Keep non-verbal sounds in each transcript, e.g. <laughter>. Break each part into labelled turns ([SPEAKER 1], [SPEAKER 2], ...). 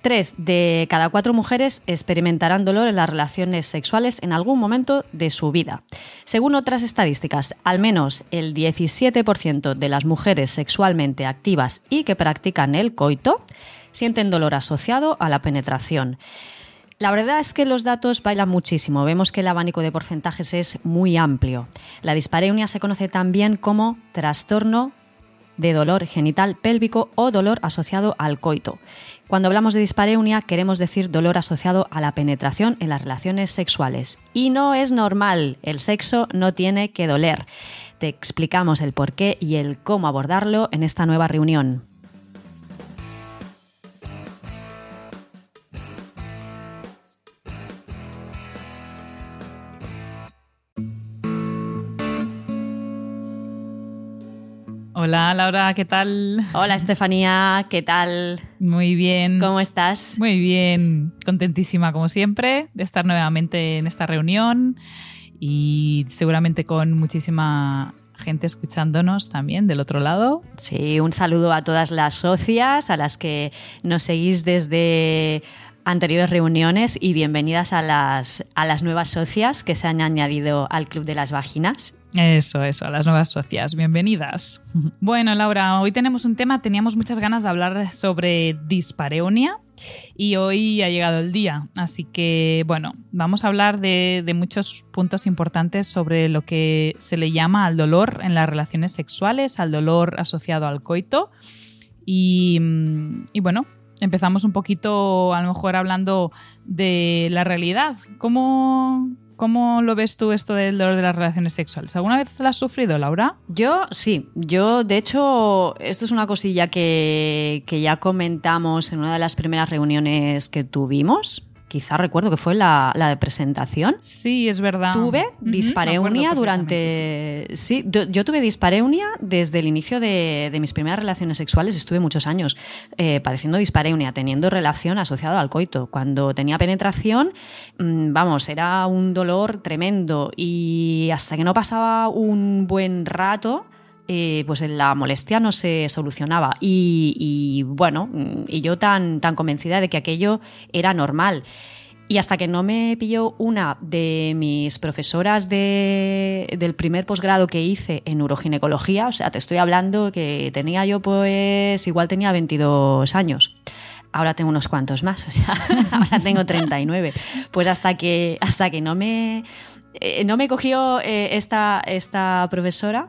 [SPEAKER 1] Tres de cada cuatro mujeres experimentarán dolor en las relaciones sexuales en algún momento de su vida. Según otras estadísticas, al menos el 17% de las mujeres sexualmente activas y que practican el coito sienten dolor asociado a la penetración. La verdad es que los datos bailan muchísimo. Vemos que el abanico de porcentajes es muy amplio. La dispareunia se conoce también como trastorno de dolor genital pélvico o dolor asociado al coito. Cuando hablamos de dispareunia queremos decir dolor asociado a la penetración en las relaciones sexuales. Y no es normal, el sexo no tiene que doler. Te explicamos el por qué y el cómo abordarlo en esta nueva reunión.
[SPEAKER 2] Hola Laura, ¿qué tal?
[SPEAKER 1] Hola Estefanía, ¿qué tal?
[SPEAKER 2] Muy bien.
[SPEAKER 1] ¿Cómo estás?
[SPEAKER 2] Muy bien, contentísima como siempre de estar nuevamente en esta reunión y seguramente con muchísima gente escuchándonos también del otro lado.
[SPEAKER 1] Sí, un saludo a todas las socias, a las que nos seguís desde anteriores reuniones y bienvenidas a las, a las nuevas socias que se han añadido al Club de las Vaginas.
[SPEAKER 2] Eso, eso, las nuevas socias. Bienvenidas. <laughs> Bueno, Laura, hoy tenemos un tema, teníamos muchas ganas de hablar sobre dispareunia y hoy ha llegado el día. Así que, bueno, vamos a hablar de, muchos puntos importantes sobre lo que se le llama al dolor en las relaciones sexuales, al dolor asociado al coito. Y, y bueno, empezamos un poquito, a lo mejor, hablando de la realidad. ¿Cómo, ¿Cómo lo ves tú esto del dolor de las relaciones sexuales? ¿Alguna vez lo has sufrido, Laura?
[SPEAKER 1] Yo sí. Yo, de hecho, esto es una cosilla que, que ya comentamos en una de las primeras reuniones que tuvimos quizá recuerdo que fue la, de presentación.
[SPEAKER 2] Sí, es verdad.
[SPEAKER 1] Tuve dispareunia durante... Sí, yo, tuve dispareunia desde el inicio de, mis primeras relaciones sexuales. Estuve muchos años eh, padeciendo dispareunia, teniendo relación asociada al coito. Cuando tenía penetración, mm, vamos, era un dolor tremendo y hasta que no pasaba un buen rato eh, pues la molestia no se solucionaba. Y, bueno, y yo tan, tan convencida de que aquello era normal. Y hasta que no me pilló una de mis profesoras del primer posgrado que hice en uroginecología, o sea, te estoy hablando que tenía yo pues, igual tenía 22 años. Ahora tengo unos cuantos más, o sea, <laughs> ahora tengo 39. Pues hasta que, hasta que no me, eh, no me cogió eh, esta, esta profesora,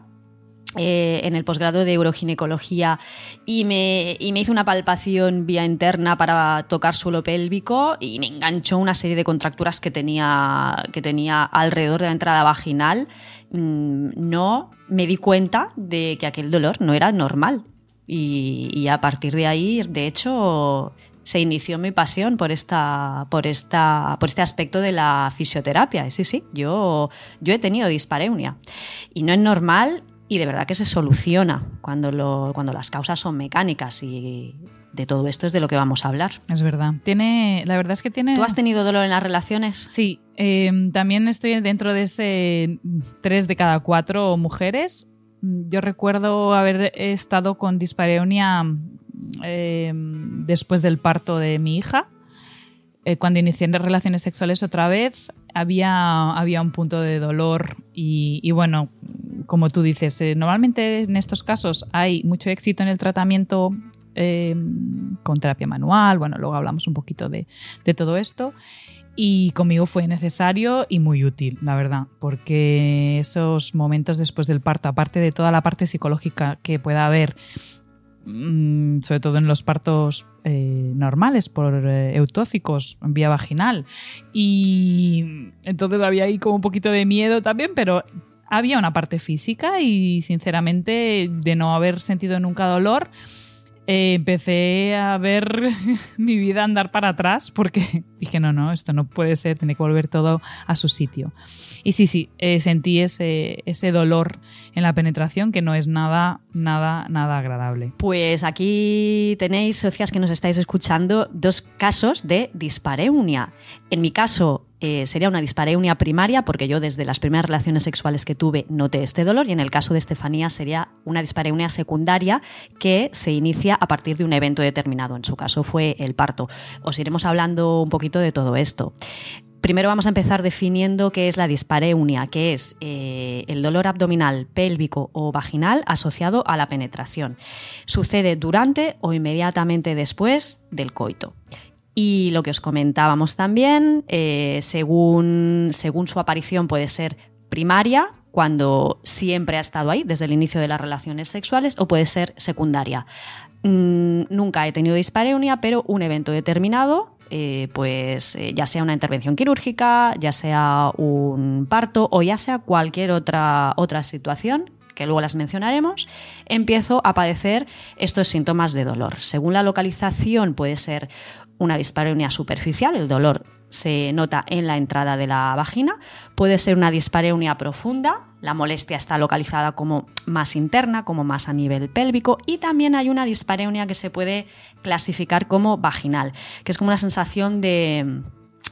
[SPEAKER 1] eh, en el posgrado de uroginecología y me, y me hizo una palpación vía interna para tocar suelo pélvico y me enganchó una serie de contracturas que tenía, que tenía alrededor de la entrada vaginal. Mm, no me di cuenta de que aquel dolor no era normal. Y, y a partir de ahí, de hecho, se inició mi pasión por esta por esta por este aspecto de la fisioterapia. Sí, sí, yo yo he tenido dispareunia y no es normal y de verdad que se soluciona cuando, lo, cuando las causas son mecánicas y de todo esto es de lo que vamos a hablar.
[SPEAKER 2] Es verdad. Tiene, la verdad es que tiene.
[SPEAKER 1] ¿Tú has tenido dolor en las relaciones?
[SPEAKER 2] Sí. Em, también estoy dentro de ese tres de cada cuatro mujeres. Yo recuerdo haber estado con dispareunia em, después del parto de mi hija. Eh, cuando inicié relaciones sexuales otra vez, había, había un punto de dolor y, y bueno, como tú dices, eh, normalmente en estos casos hay mucho éxito en el tratamiento eh, con terapia manual, bueno, luego hablamos un poquito de, todo esto. y conmigo fue necesario y muy útil, la verdad, porque esos momentos después del parto, aparte de toda la parte psicológica que pueda haber, mm, sobre todo en los partos eh, normales por eh, eutóxicos en vía vaginal, y entonces había ahí como un poquito de miedo también, pero había una parte física y sinceramente de no haber sentido nunca dolor, eh, empecé a ver <laughs> mi vida andar para atrás porque <laughs> dije, no, no, esto no puede ser, tiene que volver todo a su sitio. Y sí, sí, eh, sentí ese, ese dolor en la penetración que no es nada, nada, nada agradable.
[SPEAKER 1] Pues aquí tenéis, socias que nos estáis escuchando, dos casos de dispareunia. En mi caso, eh, sería una dispareunia primaria, porque yo desde las primeras relaciones sexuales que tuve noté este dolor, y en el caso de Estefanía sería una dispareunia secundaria que se inicia a partir de un evento determinado. En su caso fue el parto. Os iremos hablando un poquito de todo esto. Primero vamos a empezar definiendo qué es la dispareunia, que es eh, el dolor abdominal, pélvico o vaginal asociado a la penetración. Sucede durante o inmediatamente después del coito. Y lo que os comentábamos también, eh, según, según su aparición puede ser primaria, cuando siempre ha estado ahí desde el inicio de las relaciones sexuales, o puede ser secundaria. Mm, nunca he tenido dispareunia, pero un evento determinado, eh, pues eh, ya sea una intervención quirúrgica, ya sea un parto o ya sea cualquier otra, otra situación que luego las mencionaremos, empiezo a padecer estos síntomas de dolor. Según la localización puede ser una dispareunia superficial, el dolor se nota en la entrada de la vagina, puede ser una dispareunia profunda, la molestia está localizada como más interna, como más a nivel pélvico, y también hay una dispareunia que se puede clasificar como vaginal, que es como una sensación de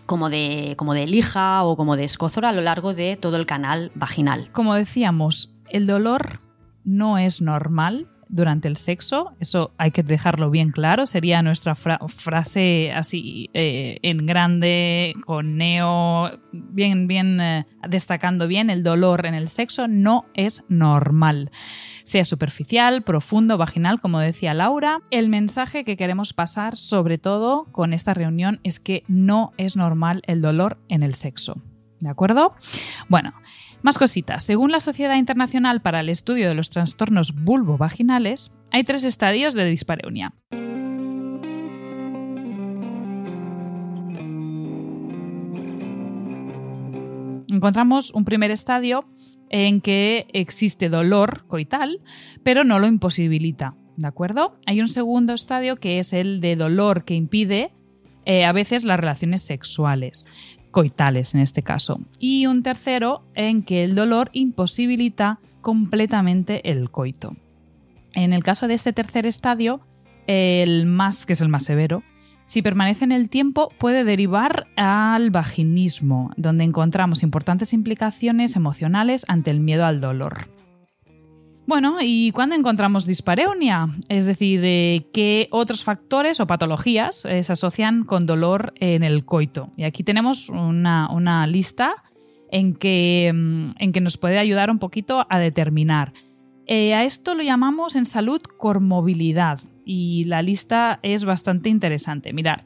[SPEAKER 1] como de, como de lija o como de escozor a lo largo de todo el canal vaginal.
[SPEAKER 2] Como decíamos, el dolor no es normal durante el sexo, eso hay que dejarlo bien claro, sería nuestra frase así eh, en grande, con neo, bien, bien eh, destacando bien, el dolor en el sexo no es normal. Sea superficial, profundo, vaginal, como decía Laura, el mensaje que queremos pasar sobre todo con esta reunión es que no es normal el dolor en el sexo. ¿De acuerdo? Bueno, más cositas. Según la Sociedad Internacional para el Estudio de los Trastornos Vulvovaginales, hay tres estadios de dispareunia. Encontramos un primer estadio en que existe dolor coital, pero no lo imposibilita. ¿De acuerdo? Hay un segundo estadio que es el de dolor que impide eh, a veces las relaciones sexuales coitales en este caso. Y un tercero en que el dolor imposibilita completamente el coito. En el caso de este tercer estadio, el más, que es el más severo, si permanece en el tiempo puede derivar al vaginismo, donde encontramos importantes implicaciones emocionales ante el miedo al dolor. Bueno, ¿y cuándo encontramos dispareunia? Es decir, eh, ¿qué otros factores o patologías eh, se asocian con dolor en el coito? Y aquí tenemos una, lista en que, mm, en que, nos puede ayudar un poquito a determinar. Eh, a esto lo llamamos en salud cormovilidad y la lista es bastante interesante. Mirar,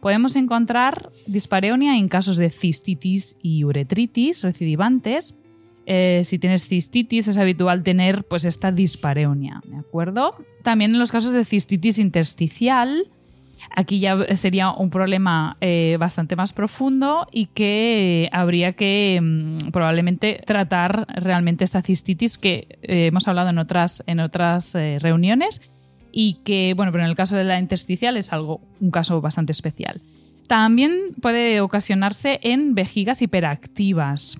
[SPEAKER 2] podemos encontrar dispareunia en casos de cistitis y uretritis recidivantes, eh, si tienes cistitis es habitual tener pues esta dispareunia, ¿de acuerdo? También en los casos de cistitis intersticial, aquí ya sería un problema eh, bastante más profundo y que habría que mm, probablemente tratar realmente esta cistitis que eh, hemos hablado en otras, en otras reuniones y que, bueno, pero en el caso de la intersticial es algo, un caso bastante especial. También puede ocasionarse en vejigas hiperactivas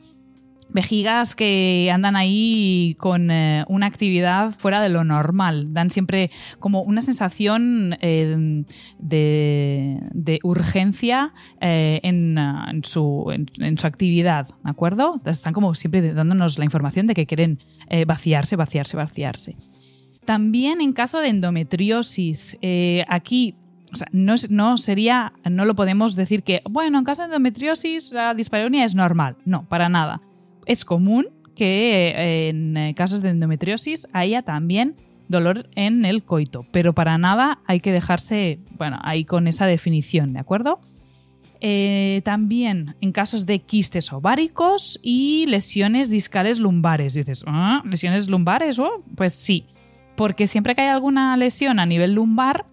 [SPEAKER 2] vejigas que andan ahí con eh, una actividad fuera de lo normal. Dan siempre como una sensación eh, de, urgencia eh, en, su, en, su, actividad, ¿de acuerdo? Están como siempre dándonos la información de que quieren vaciarse, vaciarse, vaciarse. También en caso de endometriosis, aquí no, no, sería, no lo podemos decir que, bueno, en caso de endometriosis la dispareunia es normal. No, para nada es común que eh, en eh, casos de endometriosis haya también dolor en el coito, pero para nada hay que dejarse, bueno, ahí con esa definición, ¿de acuerdo? eh, también en casos de quistes ováricos y lesiones discales lumbares. dices, ¿Ah, ¿lesiones lumbares? Oh, pues sí, porque siempre que hay alguna lesión a nivel lumbar,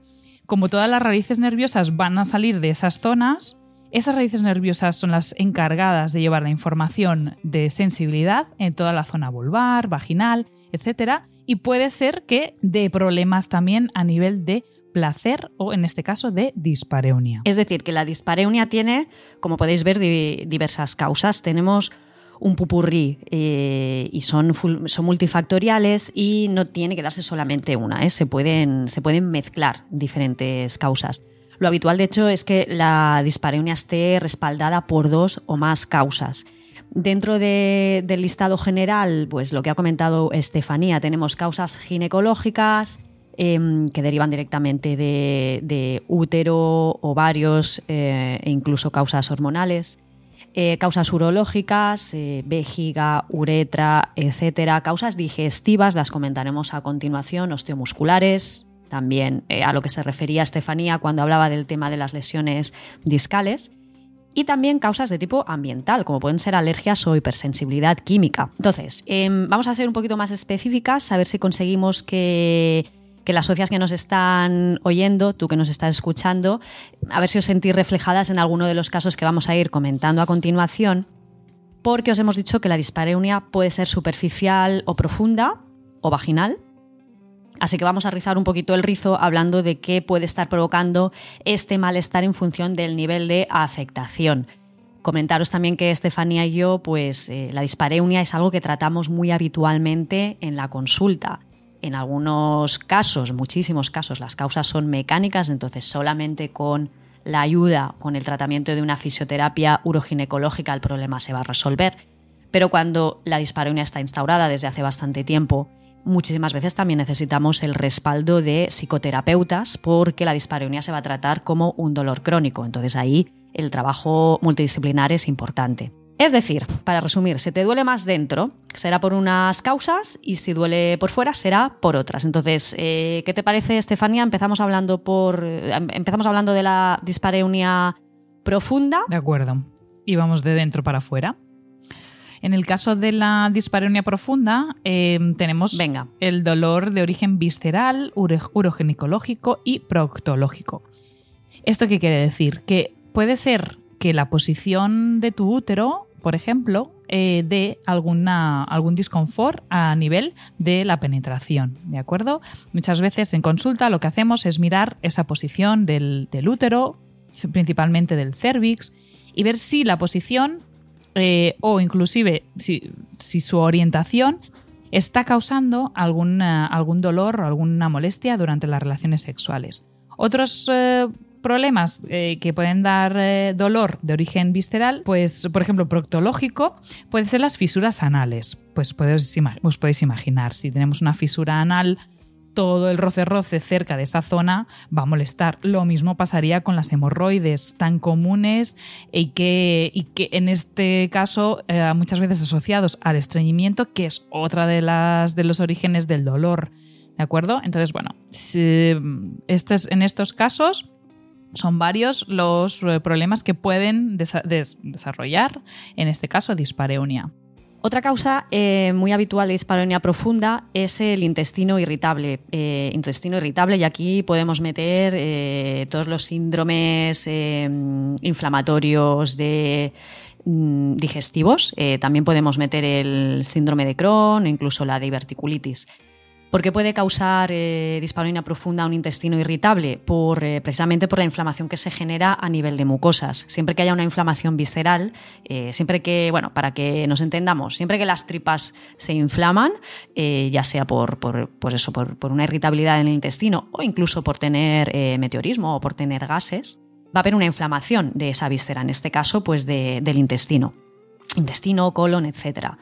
[SPEAKER 2] como todas las raíces nerviosas van a salir de esas zonas, esas raíces nerviosas son las encargadas de llevar la información de sensibilidad en toda la zona vulvar, vaginal, etc. Y puede ser que dé problemas también a nivel de placer o en este caso de dispareunia.
[SPEAKER 1] Es decir, que la dispareunia tiene, como podéis ver, diversas causas. Tenemos un pupurrí eh, y son, son multifactoriales y no tiene que darse solamente una, ¿eh? se, pueden, se pueden mezclar diferentes causas. Lo habitual, de hecho, es que la dispareunia esté respaldada por dos o más causas. Dentro del listado general, pues lo que ha comentado Estefanía, tenemos causas ginecológicas em, que derivan directamente de, útero, ovarios eh, e incluso causas hormonales. Eh, causas urológicas, eh, vejiga, uretra, etcétera. Causas digestivas, las comentaremos a continuación, osteomusculares, también eh, a lo que se refería Estefanía cuando hablaba del tema de las lesiones discales. Y también causas de tipo ambiental, como pueden ser alergias o hipersensibilidad química. Entonces, em, vamos a ser un poquito más específicas, a ver si conseguimos que que las socias que nos están oyendo, tú que nos estás escuchando, a ver si os sentís reflejadas en alguno de los casos que vamos a ir comentando a continuación, porque os hemos dicho que la dispareunia puede ser superficial o profunda o vaginal. Así que vamos a rizar un poquito el rizo hablando de qué puede estar provocando este malestar en función del nivel de afectación. Comentaros también que Estefanía y yo, pues eh, la dispareunia es algo que tratamos muy habitualmente en la consulta en algunos casos, muchísimos casos, las causas son mecánicas, entonces solamente con la ayuda, con el tratamiento de una fisioterapia uroginecológica el problema se va a resolver. Pero cuando la dispareunia está instaurada desde hace bastante tiempo, muchísimas veces también necesitamos el respaldo de psicoterapeutas porque la dispareunia se va a tratar como un dolor crónico. Entonces ahí el trabajo multidisciplinar es importante. Es decir, para resumir, si te duele más dentro, será por unas causas y si duele por fuera, será por otras. Entonces, eh, ¿qué te parece, Estefanía? Empezamos hablando, por, eh, empezamos hablando de la dispareunia profunda.
[SPEAKER 2] De acuerdo. Y vamos de dentro para afuera. En el caso de la dispareunia profunda, eh, tenemos
[SPEAKER 1] Venga.
[SPEAKER 2] el dolor de origen visceral, urogenicológico y proctológico. ¿Esto qué quiere decir? Que puede ser que la posición de tu útero por ejemplo, eh, de alguna, algún disconfort a nivel de la penetración, ¿de acuerdo? Muchas veces en consulta lo que hacemos es mirar esa posición del, útero, principalmente del cervix, y ver si la posición eh, o inclusive si, su orientación está causando algún dolor o alguna molestia durante las relaciones sexuales. Otros eh, problemas eh, que pueden dar eh, dolor de origen visceral, pues por ejemplo proctológico, pueden ser las fisuras anales. Pues podéis, os podéis imaginar, si tenemos una fisura anal, todo el roce-roce cerca de esa zona va a molestar. Lo mismo pasaría con las hemorroides tan comunes y que, y que en este caso eh, muchas veces asociados al estreñimiento, que es otra de, las, de los orígenes del dolor. ¿De acuerdo? Entonces, bueno, este en estos casos son varios los eh, problemas que pueden desarrollar, en este caso, dispareunia.
[SPEAKER 1] Otra causa eh, muy habitual de dispareunia profunda es el intestino irritable. Eh, intestino irritable, y aquí podemos meter todos los síndromes inflamatorios de mm, digestivos. también podemos meter el síndrome de Crohn, incluso la diverticulitis. ¿Por qué puede causar eh, dispareunia profunda un intestino irritable? Por, eh, precisamente por la inflamación que se genera a nivel de mucosas. Siempre que haya una inflamación visceral, eh, siempre que, bueno, para que nos entendamos, siempre que las tripas se inflaman, eh, ya sea por, eso, por, una irritabilidad en el intestino o incluso por tener meteorismo o por tener gases, va a haber una inflamación de esa víscera, en este caso, pues del intestino. Intestino, colon, etcétera.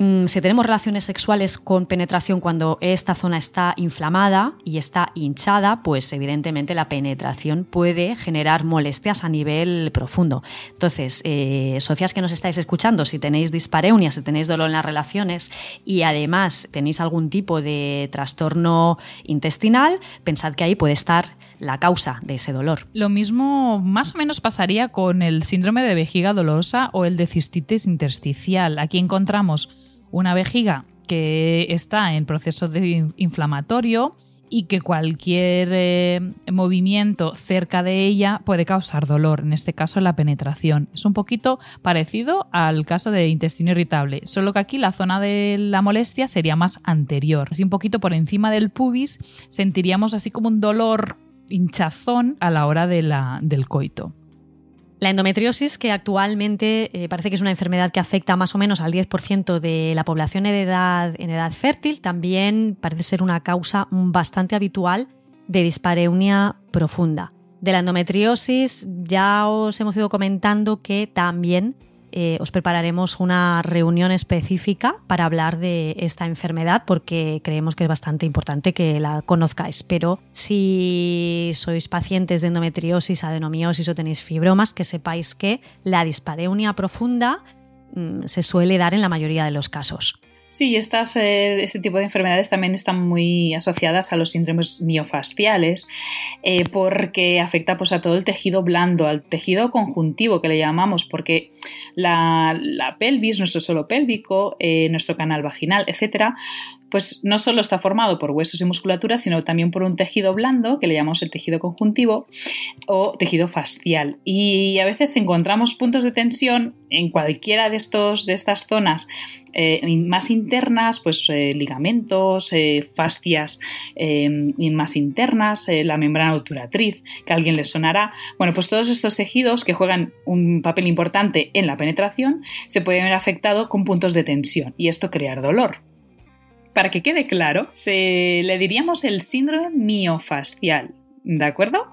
[SPEAKER 1] Mm, si tenemos relaciones sexuales con penetración cuando esta zona está inflamada y está hinchada, pues evidentemente la penetración puede generar molestias a nivel profundo. Entonces, eh, socias que nos estáis escuchando, si tenéis dispareunia, si tenéis dolor en las relaciones y además tenéis algún tipo de trastorno intestinal, pensad que ahí puede estar la causa de ese dolor.
[SPEAKER 3] Lo mismo más o menos pasaría con el síndrome de vejiga dolorosa o el de cistitis intersticial. Aquí encontramos una vejiga que está en proceso de inflamatorio y que cualquier eh, movimiento cerca de ella puede causar dolor, en este caso la penetración. Es un poquito parecido al caso de intestino irritable, solo que aquí la zona de la molestia sería más anterior. Así un poquito por encima del pubis sentiríamos así como un dolor hinchazón a la hora de la, del coito.
[SPEAKER 1] La endometriosis, que actualmente eh, parece que es una enfermedad que afecta más o menos al 10% de la población en edad, en edad fértil, también parece ser una causa bastante habitual de dispareunia profunda. De la endometriosis ya os hemos ido comentando que también eh, os prepararemos una reunión específica para hablar de esta enfermedad porque creemos que es bastante importante que la conozcáis. Pero si sois pacientes de endometriosis, adenomiosis o tenéis fibromas, que sepáis que la dispareunia profunda mm, se suele dar en la mayoría de los casos.
[SPEAKER 2] Sí, estas, eh, este tipo de enfermedades también están muy asociadas a los síndromes miofasciales eh, porque afecta pues, a todo el tejido blando, al tejido conjuntivo que le llamamos, porque la, pelvis, nuestro suelo pélvico, eh, nuestro canal vaginal, etcétera, pues no solo está formado por huesos y musculatura, sino también por un tejido blando, que le llamamos el tejido conjuntivo, o tejido fascial. Y a veces encontramos puntos de tensión en cualquiera de, estos, de estas zonas eh, más internas, pues eh, ligamentos, eh, fascias más internas, la membrana obturatriz, que a alguien le sonará. Bueno, pues todos estos tejidos que juegan un papel importante en la penetración se pueden ver afectados con puntos de tensión y esto crear dolor. Para que quede claro, se le diríamos el síndrome miofascial, ¿de acuerdo?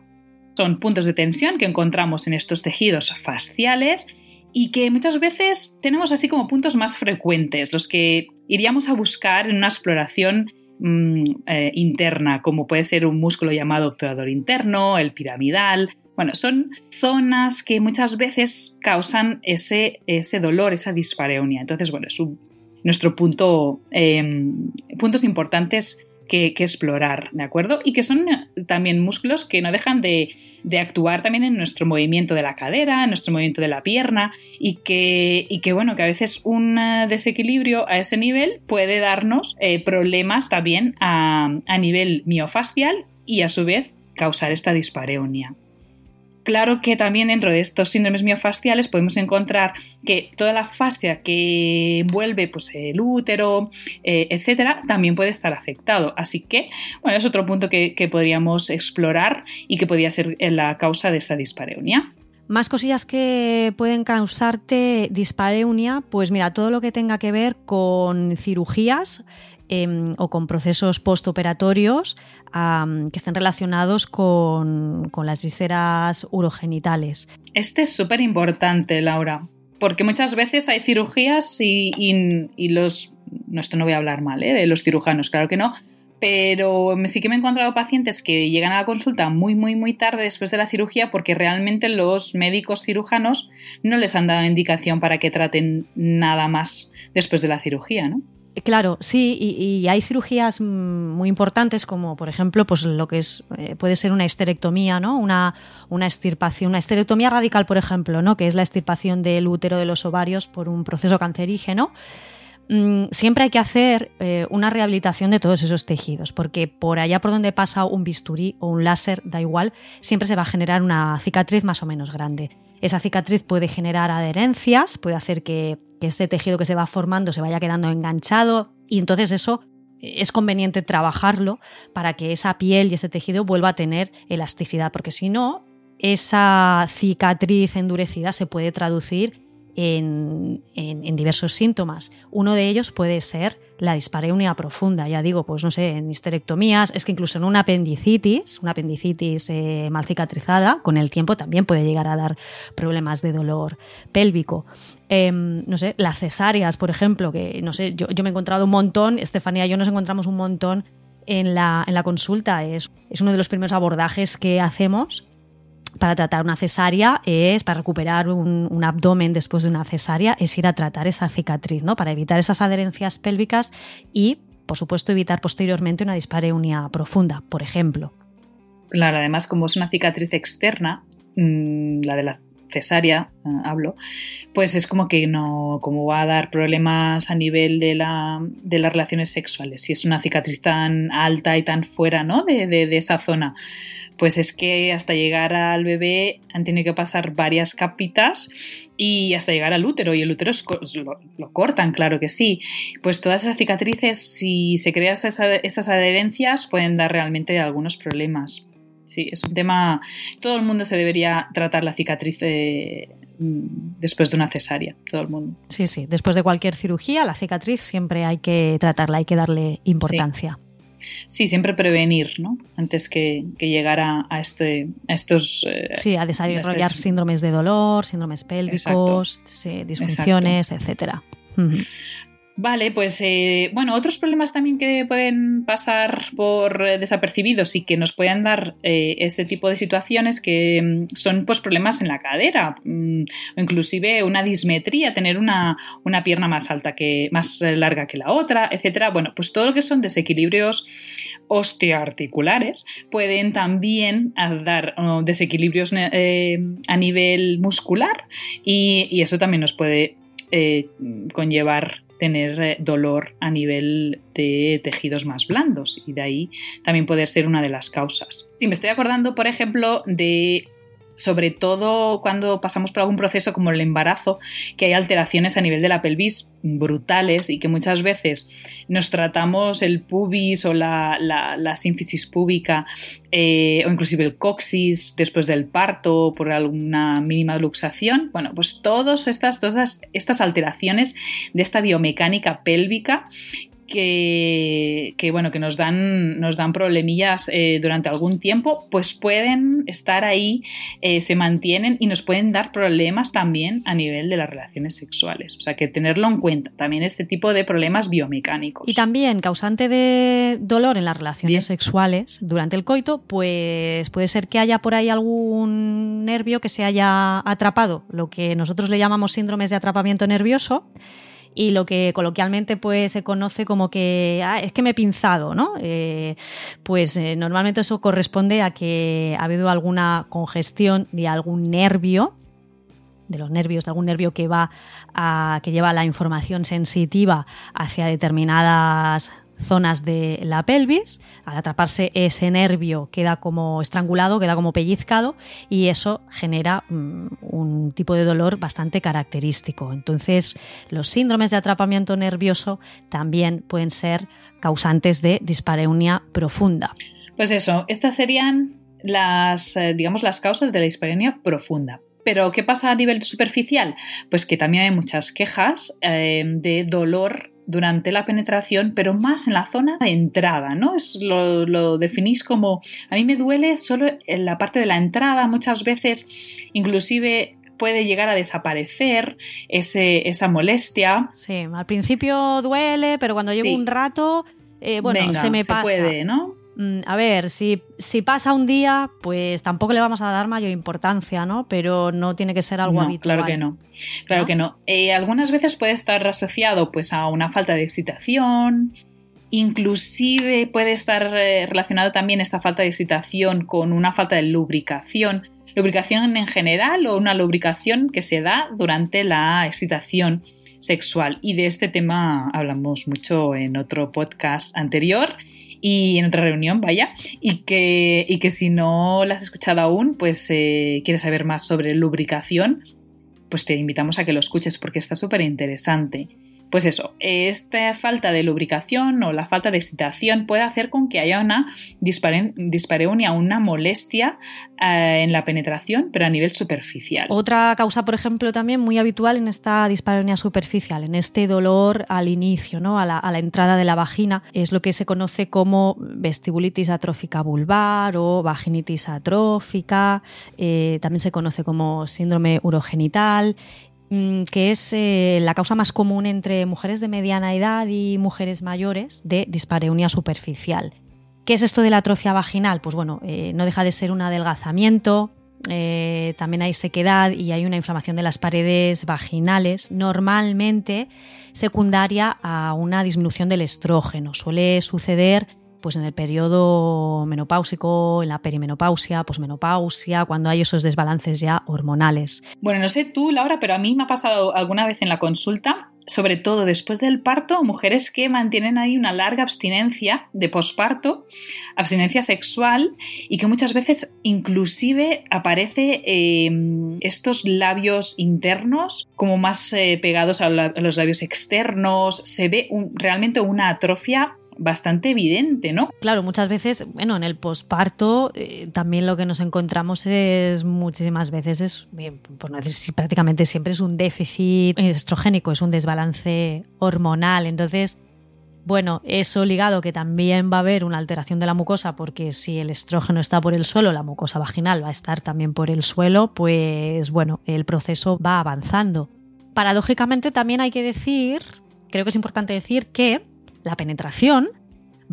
[SPEAKER 2] Son puntos de tensión que encontramos en estos tejidos fasciales y que muchas veces tenemos así como puntos más frecuentes, los que iríamos a buscar en una exploración mm, eh, interna, como puede ser un músculo llamado obturador interno, el piramidal. Bueno, son zonas que muchas veces causan ese, ese dolor, esa dispareunia. Entonces, bueno, es un nuestro punto, em, puntos importantes que, explorar, ¿de acuerdo? Y que son también músculos que no dejan de, actuar también en nuestro movimiento de la cadera, en nuestro movimiento de la pierna y que, que bueno, que a veces un desequilibrio a ese nivel puede darnos eh, problemas también a, a nivel miofascial y a su vez causar esta dispareunia. Claro que también dentro de estos síndromes miofasciales podemos encontrar que toda la fascia que envuelve pues, el útero, eh, etcétera, también puede estar afectado. Así que, bueno, es otro punto que, podríamos explorar y que podría ser la causa de esta dispareunia.
[SPEAKER 1] Más cosillas que pueden causarte dispareunia, pues mira, todo lo que tenga que ver con cirugías Em, o con procesos postoperatorios que estén relacionados con, las vísceras urogenitales.
[SPEAKER 2] Este es súper importante, Laura, porque muchas veces hay cirugías y, los... No, esto no voy a hablar mal ¿eh? de los cirujanos, claro que no, pero sí que me he encontrado pacientes que llegan a la consulta muy, muy, muy tarde después de la cirugía porque realmente los médicos cirujanos no les han dado indicación para que traten nada más después de la cirugía, ¿no?
[SPEAKER 1] Claro, sí, y, hay cirugías muy importantes como, por ejemplo, pues lo que es eh, puede ser una esterectomía, ¿no? Una, una extirpación, una esterectomía radical, por ejemplo, ¿no? Que es la extirpación del útero de los ovarios por un proceso cancerígeno. Mm, siempre hay que hacer eh, una rehabilitación de todos esos tejidos, porque por allá por donde pasa un bisturí o un láser, da igual, siempre se va a generar una cicatriz más o menos grande. Esa cicatriz puede generar adherencias, puede hacer que, que este tejido que se va formando se vaya quedando enganchado y entonces eso es conveniente trabajarlo para que esa piel y ese tejido vuelva a tener elasticidad, porque si no, esa cicatriz endurecida se puede traducir en, diversos síntomas. Uno de ellos puede ser la dispareunia profunda, ya digo, pues no sé, en histerectomías, es que incluso en una apendicitis, una apendicitis eh, mal cicatrizada, con el tiempo también puede llegar a dar problemas de dolor pélvico. Em, no sé, las cesáreas, por ejemplo, que no sé, yo, me he encontrado un montón, Estefanía y yo nos encontramos un montón en la, en la consulta, es, es uno de los primeros abordajes que hacemos para tratar una cesárea es, para recuperar un, abdomen después de una cesárea, es ir a tratar esa cicatriz, ¿no? Para evitar esas adherencias pélvicas y, por supuesto, evitar posteriormente una dispareunia profunda, por ejemplo.
[SPEAKER 2] Claro, además como es una cicatriz externa, mm, la de la cesárea, eh, hablo, pues es como que no, va a dar problemas a nivel de, la, de las relaciones sexuales. Si es una cicatriz tan alta y tan fuera ¿no? de, esa zona, pues es que hasta llegar al bebé han tenido que pasar varias capitas y hasta llegar al útero y el útero lo, lo, cortan, claro que sí. Pues todas esas cicatrices, si se crean esas, esas adherencias, pueden dar realmente algunos problemas. Sí, es un tema. Todo el mundo se debería tratar la cicatriz eh, después de una cesárea, todo el mundo.
[SPEAKER 1] Sí, sí. Después de cualquier cirugía, la cicatriz siempre hay que tratarla, hay que darle importancia.
[SPEAKER 2] Sí. Siempre prevenir, ¿no? Antes que, llegar a, este, estos...
[SPEAKER 1] Eh, sí, a desarrollar síndromes de dolor, síndromes pélvicos, disfunciones, etcétera.
[SPEAKER 2] Vale, pues eh, bueno, otros problemas también que pueden pasar por eh, desapercibidos y que nos pueden dar eh, este tipo de situaciones que mm, son pues problemas en la cadera mm, o inclusive una dismetría, tener una, una, pierna más alta que más larga que la otra, etcétera. Bueno, pues todo lo que son desequilibrios osteoarticulares pueden también dar desequilibrios a nivel muscular y, y, eso también nos puede conllevar tener eh, dolor a nivel de tejidos más blandos y de ahí también poder ser una de las causas. Si me estoy acordando, por ejemplo, de sobre todo cuando pasamos por algún proceso como el embarazo, que hay alteraciones a nivel de la pelvis brutales y que muchas veces nos tratamos el pubis o la, la, sínfisis púbica eh, o inclusive el coxis después del parto por alguna mínima luxación. Bueno, pues todas estas, todas estas alteraciones de esta biomecánica pélvica que, bueno, que nos dan, nos dan problemillas eh, durante algún tiempo, pues pueden estar ahí, eh, se mantienen y nos pueden dar problemas también a nivel de las relaciones sexuales. O sea, que tenerlo en cuenta, también este tipo de problemas biomecánicos.
[SPEAKER 1] Y también causante de dolor en las relaciones sexuales durante el coito, pues puede ser que haya por ahí algún nervio que se haya atrapado, lo que nosotros le llamamos síndromes de atrapamiento nervioso y lo que coloquialmente pues se conoce como que ah, es que me he pinzado, ¿no? Eh, pues eh, normalmente eso corresponde a que ha habido alguna congestión de algún nervio de los nervios, de algún nervio que va a, que lleva la información sensitiva hacia determinadas zonas de la pelvis. Al atraparse ese nervio queda como estrangulado, queda como pellizcado y eso genera mm, un tipo de dolor bastante característico. Entonces, los síndromes de atrapamiento nervioso también pueden ser causantes de dispareunia profunda.
[SPEAKER 2] Pues eso, estas serían las, eh, digamos, las causas de la dispareunia profunda. Pero, ¿qué pasa a nivel superficial? Pues que también hay muchas quejas eh, de dolor durante la penetración, pero más en la zona de entrada, ¿no? Es, lo, definís como, a mí me duele solo en la parte de la entrada, muchas veces inclusive puede llegar a desaparecer ese, esa molestia.
[SPEAKER 1] Sí, al principio duele, pero cuando llevo un rato, eh, bueno, se me pasa.
[SPEAKER 2] puede, ¿no?
[SPEAKER 1] Mm, a ver, si, si, pasa un día, pues tampoco le vamos a dar mayor importancia, ¿no? Pero no tiene que ser algo habitual.
[SPEAKER 2] Claro que no. Claro que no. Eh, algunas veces puede estar asociado pues, a una falta de excitación. Inclusive puede estar eh, relacionado también esta falta de excitación con una falta de lubricación. Lubricación en general o una lubricación que se da durante la excitación sexual. Y de este tema hablamos mucho en otro podcast anterior y en otra reunión, vaya, y que, y que si no la has escuchado aún, pues eh, quieres saber más sobre lubricación, pues te invitamos a que lo escuches porque está súper interesante. Pues eso, esta falta de lubricación o la falta de excitación puede hacer con que haya una dispareunia, una molestia eh, en la penetración, pero a nivel superficial.
[SPEAKER 1] Otra causa, por ejemplo, también muy habitual en esta dispareunia superficial, en este dolor al inicio, ¿no? a, la, entrada de la vagina, es lo que se conoce como vestibulitis atrófica vulvar o vaginitis atrófica, eh, también se conoce como síndrome urogenital que es eh, la causa más común entre mujeres de mediana edad y mujeres mayores de dispareunia superficial. ¿Qué es esto de la atrofia vaginal? Pues bueno, eh, no deja de ser un adelgazamiento, eh, también hay sequedad y hay una inflamación de las paredes vaginales, normalmente secundaria a una disminución del estrógeno. Suele suceder pues en el periodo menopáusico, en la perimenopausia, posmenopausia, cuando hay esos desbalances ya hormonales.
[SPEAKER 2] Bueno, no sé tú, Laura, pero a mí me ha pasado alguna vez en la consulta sobre todo después del parto, mujeres que mantienen ahí una larga abstinencia de posparto, abstinencia sexual y que muchas veces inclusive aparece em, estos labios internos como más eh, pegados a, los labios externos, se ve realmente una atrofia bastante evidente, ¿no?
[SPEAKER 1] Claro, muchas veces, bueno, en el posparto eh, también lo que nos encontramos es muchísimas veces, es, por no decir prácticamente siempre es un déficit estrogénico, es un desbalance hormonal. Entonces, bueno, eso ligado que también va a haber una alteración de la mucosa, porque si el estrógeno está por el suelo, la mucosa vaginal va a estar también por el suelo, pues bueno, el proceso va avanzando. Paradójicamente también hay que decir, creo que es importante decir que la penetración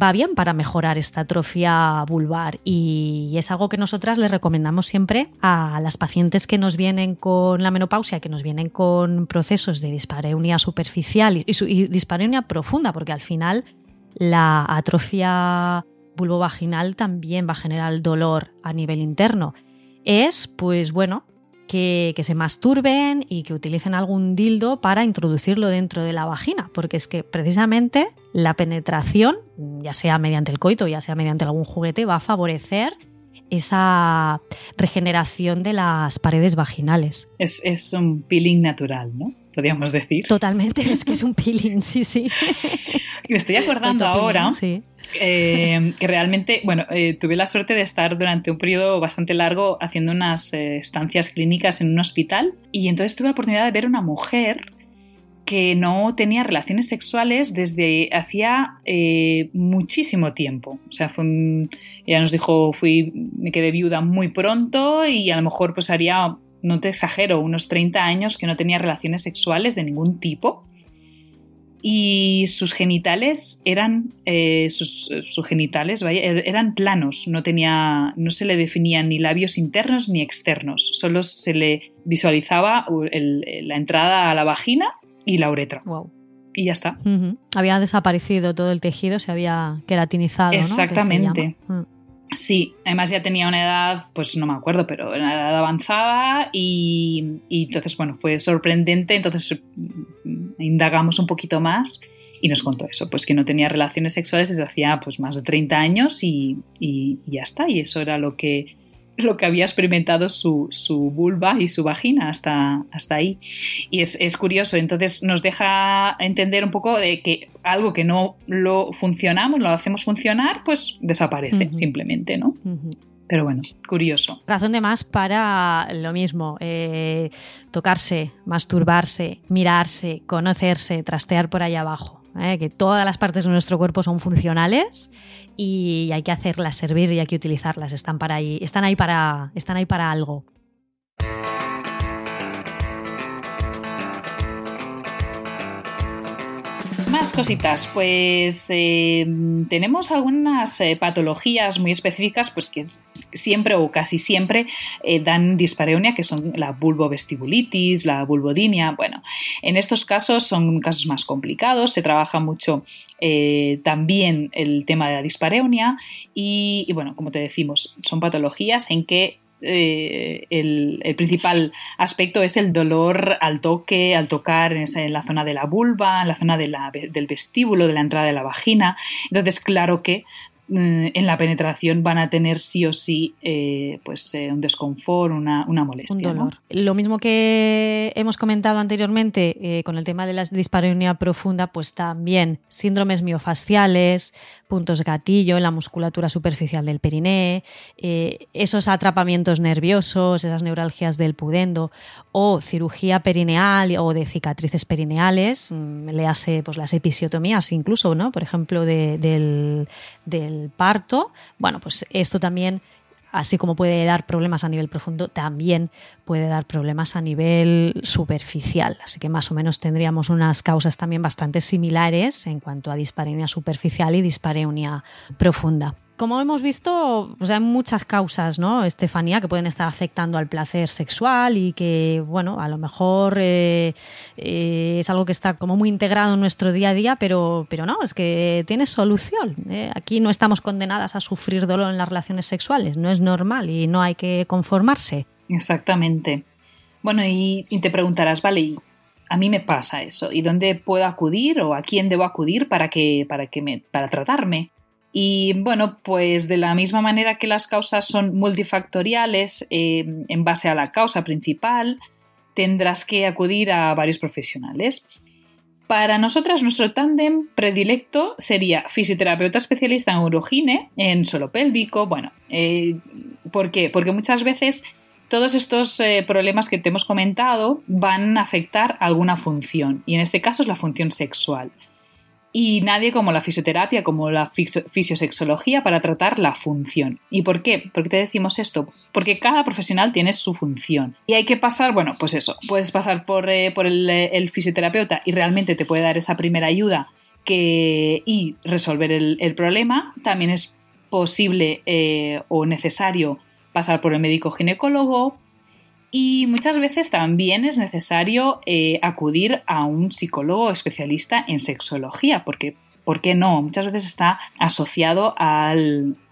[SPEAKER 1] va bien para mejorar esta atrofia vulvar y es algo que nosotras les recomendamos siempre a las pacientes que nos vienen con la menopausia, que nos vienen con procesos de dispareunia superficial y, dispareunia profunda, porque al final la atrofia vulvovaginal también va a generar dolor a nivel interno. Es, pues bueno, que, se masturben y que utilicen algún dildo para introducirlo dentro de la vagina, porque es que precisamente la penetración, ya sea mediante el coito, ya sea mediante algún juguete, va a favorecer esa regeneración de las paredes vaginales.
[SPEAKER 2] Es, un peeling natural, ¿no? Podríamos decir.
[SPEAKER 1] Totalmente, es que es un peeling, sí, sí. <laughs>
[SPEAKER 2] Me estoy acordando ahora sí. Eh, que realmente, bueno, eh, tuve la suerte de estar durante un periodo bastante largo haciendo unas eh, estancias clínicas en un hospital y entonces tuve la oportunidad de ver una mujer que no tenía relaciones sexuales desde hacía muchísimo tiempo. O sea, fue, ella nos dijo, fui, me quedé viuda muy pronto y a lo mejor pues haría, no te exagero, unos 30 años que no tenía relaciones sexuales de ningún tipo y sus genitales eran eh, sus, genitales er, eran planos no tenía no se le definían ni labios internos ni externos solo se le visualizaba la entrada a la vagina y la uretra.
[SPEAKER 1] Wow.
[SPEAKER 2] y ya está.
[SPEAKER 1] Había desaparecido todo el tejido se había queratinizado
[SPEAKER 2] exactamente. Mm. Sí, además ya tenía una edad, pues no me acuerdo, pero una edad avanzada y, entonces, bueno, fue sorprendente, entonces mm, indagamos un poquito más y nos contó eso, pues que no tenía relaciones sexuales desde hacía pues más de 30 años y, y ya está, y eso era lo que, lo que había experimentado su, vulva y su vagina hasta, hasta ahí. Y es, curioso, entonces nos deja entender un poco de que algo que no lo funcionamos, lo hacemos funcionar, pues desaparece simplemente, ¿no? Pero bueno, curioso.
[SPEAKER 1] Razón de más para lo mismo, eh, tocarse, masturbarse, mirarse, conocerse, trastear por ahí abajo. ¿eh? que todas las partes de nuestro cuerpo son funcionales y hay que hacerlas servir y hay que utilizarlas. Están, para ahí, están, ahí, para, están ahí para algo.
[SPEAKER 2] Más cositas, pues eh, tenemos algunas eh, patologías muy específicas pues que siempre o casi siempre eh, dan dispareunia, que son la vulvovestibulitis, la vulvodinia. Bueno, en estos casos son casos más complicados, se trabaja mucho también el tema de la dispareunia y, bueno, como te decimos, son patologías en que eh, el, principal aspecto es el dolor al toque, al tocar en, la zona de la vulva, en la zona del vestíbulo, de la entrada de la vagina. Entonces, claro que en la penetración van a tener sí o sí eh, pues, eh, un desconfort, una, molestia.
[SPEAKER 1] Un dolor. Lo mismo que hemos comentado anteriormente con el tema de la dispareunia profunda, pues también síndromes miofasciales, puntos gatillo en la musculatura superficial del periné, eh, esos atrapamientos nerviosos, esas neuralgias del pudendo o cirugía perineal o de cicatrices perineales, mm, le hace pues las episiotomías incluso, ¿no? Por ejemplo, del, del parto. Bueno, pues esto también así como puede dar problemas a nivel profundo, también puede dar problemas a nivel superficial. Así que más o menos tendríamos unas causas también bastante similares en cuanto a dispareunia superficial y dispareunia profunda. Como hemos visto, pues hay muchas causas, ¿no, Estefanía, que pueden estar afectando al placer sexual y que, bueno, a lo mejor eh, eh, es algo que está como muy integrado en nuestro día a día, pero, pero no, es que tiene solución. ¿eh? Aquí no estamos condenadas a sufrir dolor en las relaciones sexuales, no es normal y no hay que conformarse.
[SPEAKER 2] Exactamente. Bueno, y, te preguntarás, vale, a mí me pasa eso, ¿y dónde puedo acudir o a quién debo acudir para que, para que me, para tratarme? Y bueno, pues de la misma manera que las causas son multifactoriales eh, en base a la causa principal, tendrás que acudir a varios profesionales. Para nosotras, nuestro tándem predilecto sería fisioterapeuta especialista en urogine, en solo pélvico. Bueno, eh, ¿por qué? Porque muchas veces todos estos eh, problemas que te hemos comentado van a afectar alguna función, y en este caso es la función sexual y nadie como la fisioterapia, como la fisiosexología para tratar la función. ¿Y por qué? ¿Por qué te decimos esto? Porque cada profesional tiene su función. Y hay que pasar, bueno, pues eso, puedes pasar por, eh, por eh, el, fisioterapeuta y realmente te puede dar esa primera ayuda que, y resolver el, problema. También es posible eh, o necesario pasar por el médico ginecólogo, y muchas veces también es necesario eh, acudir a un psicólogo especialista en sexología, porque ¿por qué no? Muchas veces está asociado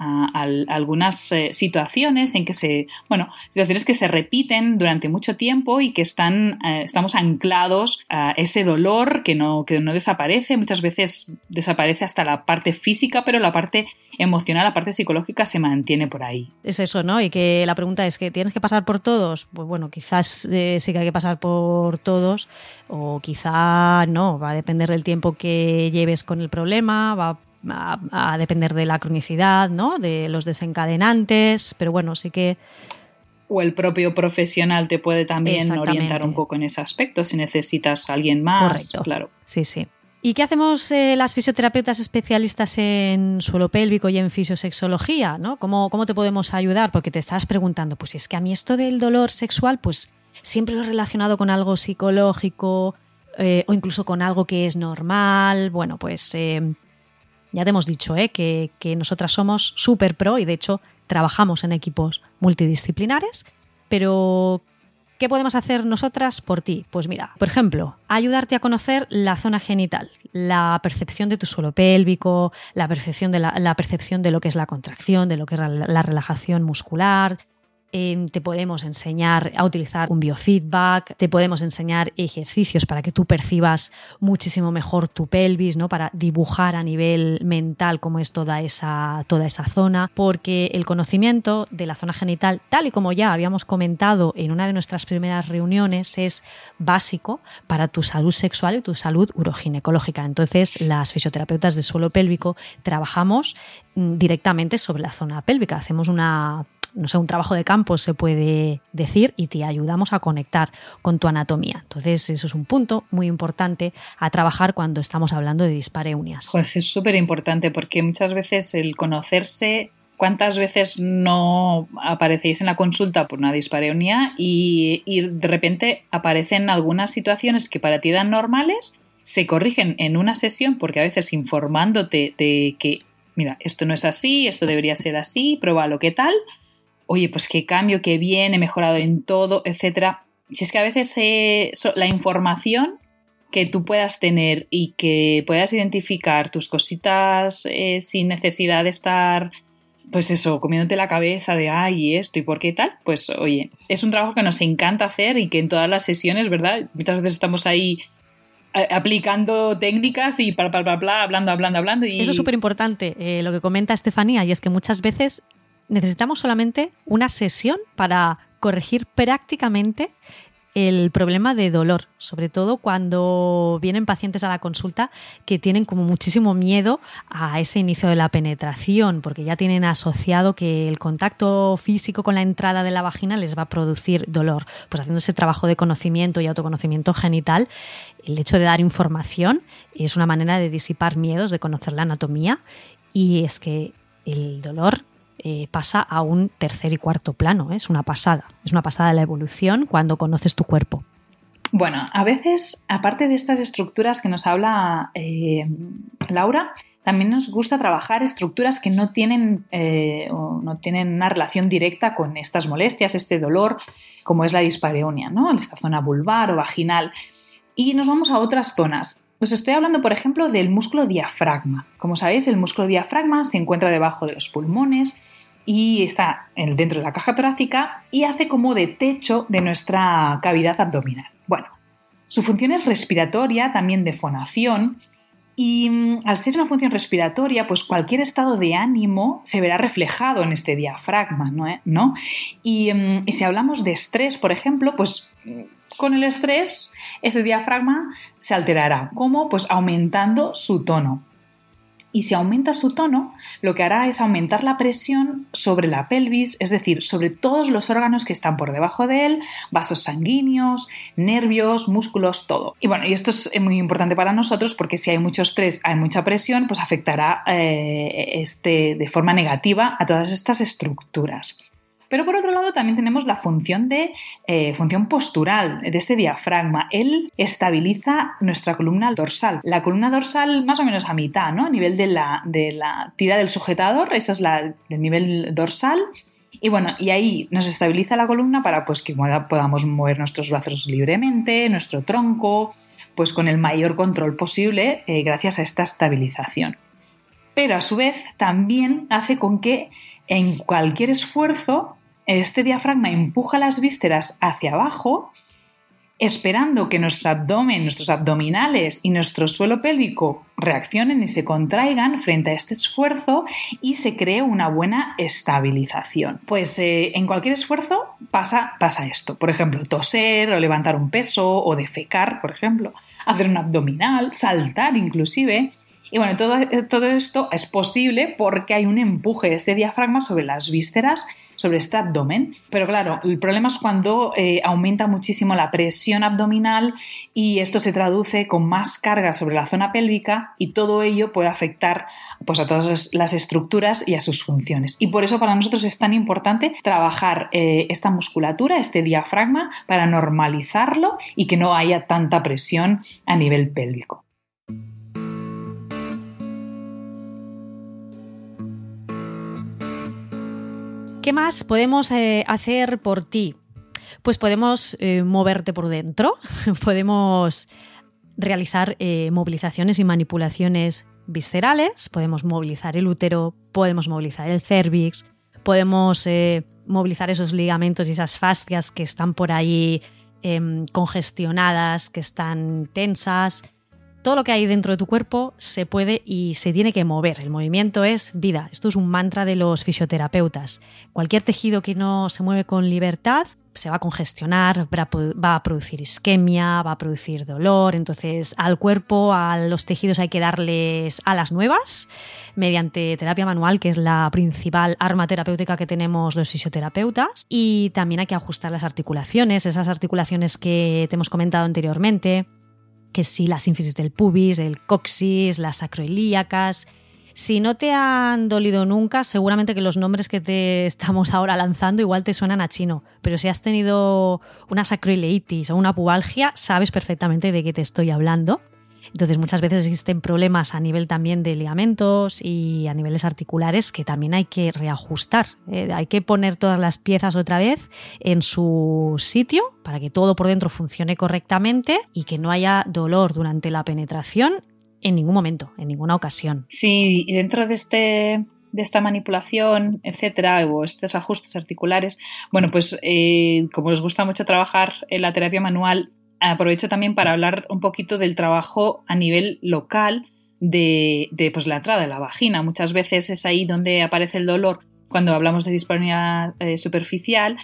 [SPEAKER 2] a, algunas eh, situaciones en que se, bueno, situaciones que se repiten durante mucho tiempo y que están, eh, estamos anclados a ese dolor que no, que no desaparece. Muchas veces desaparece hasta la parte física, pero la parte emocional, la parte psicológica se mantiene por ahí.
[SPEAKER 1] Es eso, ¿no? Y que la pregunta es que tienes que pasar por todos. Pues bueno, quizás eh, sí que hay que pasar por todos o quizá no, va a depender del tiempo que lleves con el problema, va a, depender de la cronicidad, ¿no? De los desencadenantes, pero bueno, sí que
[SPEAKER 2] o el propio profesional te puede también orientar un poco en ese aspecto si necesitas a alguien más. Correcto. Claro.
[SPEAKER 1] Sí, sí. ¿Y qué hacemos eh, las fisioterapeutas especialistas en suelo pélvico y en fisiosexología? ¿no? ¿Cómo, ¿Cómo te podemos ayudar? Porque te estás preguntando, pues es que a mí esto del dolor sexual, pues siempre lo he relacionado con algo psicológico eh, o incluso con algo que es normal. Bueno, pues eh, ya te hemos dicho que, que nosotras somos súper pro y de hecho trabajamos en equipos multidisciplinares, pero ¿Qué podemos hacer nosotras por ti? Pues mira, por ejemplo, ayudarte a conocer la zona genital, la percepción de tu suelo pélvico, la percepción de, la, percepción de lo que es la contracción, de lo que es la relajación muscular, te podemos enseñar a utilizar un biofeedback, te podemos enseñar ejercicios para que tú percibas muchísimo mejor tu pelvis, ¿no? Para dibujar a nivel mental cómo es toda esa, toda esa zona, porque el conocimiento de la zona genital, tal y como ya habíamos comentado en una de nuestras primeras reuniones, es básico para tu salud sexual y tu salud uroginecológica. Entonces, las fisioterapeutas de suelo pélvico trabajamos mm, directamente sobre la zona pélvica. Hacemos una no sé, un trabajo de campo se puede decir y te ayudamos a conectar con tu anatomía. Entonces, eso es un punto muy importante a trabajar cuando estamos hablando de dispareunias.
[SPEAKER 2] Pues es súper importante porque muchas veces el conocerse ¿Cuántas veces no aparecéis en la consulta por una dispareunia y, y, de repente aparecen algunas situaciones que para ti eran normales, se corrigen en una sesión porque a veces informándote de que, mira, esto no es así, esto debería ser así, prueba lo que tal, oye, pues qué cambio, qué bien, he mejorado en todo, etcétera. Si es que a veces eh, la información que tú puedas tener y que puedas identificar tus cositas eh, sin necesidad de estar, pues eso, comiéndote la cabeza de, ay, esto y por qué tal, pues oye, es un trabajo que nos encanta hacer y que en todas las sesiones, ¿verdad? Muchas veces estamos ahí aplicando técnicas y bla, bla, bla, bla, hablando, hablando, hablando. Y...
[SPEAKER 1] Eso es súper importante, eh, lo que comenta Estefanía, y es que muchas veces necesitamos solamente una sesión para corregir prácticamente el problema de dolor, sobre todo cuando vienen pacientes a la consulta que tienen como muchísimo miedo a ese inicio de la penetración, porque ya tienen asociado que el contacto físico con la entrada de la vagina les va a producir dolor. Pues haciendo ese trabajo de conocimiento y autoconocimiento genital, el hecho de dar información es una manera de disipar miedos, de conocer la anatomía, y es que el dolor eh, pasa a un tercer y cuarto plano. ¿eh? Es una pasada. Es una pasada de la evolución cuando conoces tu cuerpo.
[SPEAKER 2] Bueno, a veces, aparte de estas estructuras que nos habla eh, Laura, también nos gusta trabajar estructuras que no tienen, eh, no tienen una relación directa con estas molestias, este dolor, como es la dispareunia, ¿no? esta zona vulvar o vaginal. Y nos vamos a otras zonas. Os estoy hablando, por ejemplo, del músculo diafragma. Como sabéis, el músculo diafragma se encuentra debajo de los pulmones y está dentro de la caja torácica y hace como de techo de nuestra cavidad abdominal. Bueno, su función es respiratoria, también de fonación, y mm, al ser una función respiratoria, pues cualquier estado de ánimo se verá reflejado en este diafragma, ¿no? ¿Eh? Mm, y, si hablamos de estrés, por ejemplo, pues mm, con el estrés ese diafragma se alterará. ¿Cómo? Pues aumentando su tono y si aumenta su tono, lo que hará es aumentar la presión sobre la pelvis, es decir, sobre todos los órganos que están por debajo de él, vasos sanguíneos, nervios, músculos, todo. Y bueno, y esto es muy importante para nosotros porque si hay mucho estrés, hay mucha presión, pues afectará eh, este, de forma negativa a todas estas estructuras. Pero por otro lado también tenemos la función de eh, función postural de este diafragma. Él estabiliza nuestra columna dorsal. La columna dorsal más o menos a mitad, ¿no? A nivel de la, de la tira del sujetador, esa es la del nivel dorsal. Y bueno, y ahí nos estabiliza la columna para pues, que podamos mover nuestros brazos libremente, nuestro tronco, pues con el mayor control posible eh, gracias a esta estabilización. Pero a su vez también hace con que en cualquier esfuerzo este diafragma empuja las vísceras hacia abajo, esperando que nuestro abdomen, nuestros abdominales y nuestro suelo pélvico reaccionen y se contraigan frente a este esfuerzo y se cree una buena estabilización. Pues eh, en cualquier esfuerzo pasa, pasa esto. Por ejemplo, toser o levantar un peso o defecar, por ejemplo, hacer un abdominal, saltar inclusive. Y bueno, todo, todo esto es posible porque hay un empuje de este diafragma sobre las vísceras sobre este abdomen. Pero claro, el problema es cuando eh, aumenta muchísimo la presión abdominal y esto se traduce con más carga sobre la zona pélvica y todo ello puede afectar pues, a todas las estructuras y a sus funciones. Y por eso para nosotros es tan importante trabajar eh, esta musculatura, este diafragma, para normalizarlo y que no haya tanta presión a nivel pélvico.
[SPEAKER 1] ¿Qué más podemos eh, hacer por ti? Pues podemos eh, moverte por dentro, <laughs> podemos realizar eh, movilizaciones y manipulaciones viscerales, podemos movilizar el útero, podemos movilizar el cervix, podemos movilizar esos ligamentos y esas fascias que están por ahí em, congestionadas, que están tensas, todo lo que hay dentro de tu cuerpo se puede y se tiene que mover. El movimiento es vida. Esto es un mantra de los fisioterapeutas. Cualquier tejido que no se mueve con libertad se va a congestionar, va a producir isquemia, va a producir dolor. Entonces, al cuerpo, a los tejidos hay que darles alas nuevas mediante terapia manual, que es la principal arma terapéutica que tenemos los fisioterapeutas. Y también hay que ajustar las articulaciones, esas articulaciones que te hemos comentado anteriormente, que si la sínfisis del pubis, el coxis, las sacroilíacas. Si no te han dolido nunca, seguramente que los nombres que te <laughs> estamos ahora lanzando igual te suenan a chino, pero si has tenido una sacroileitis o una pubalgia, sabes perfectamente de qué te estoy hablando. Entonces muchas veces existen problemas a nivel también de ligamentos y a niveles articulares que también hay que reajustar. Eh, hay que poner todas las piezas otra vez en su sitio para que todo por dentro funcione correctamente y que no haya dolor durante la penetración en ningún momento, en ninguna ocasión.
[SPEAKER 2] Sí, y dentro de este de esta manipulación, etcétera, o estos ajustes articulares, bueno, pues eh, como nos gusta mucho trabajar en la terapia manual, aprovecho también para hablar un poquito del trabajo a nivel local de, pues, la entrada de la vagina. Muchas veces es ahí donde aparece el dolor cuando hablamos de dispareunia eh, superficial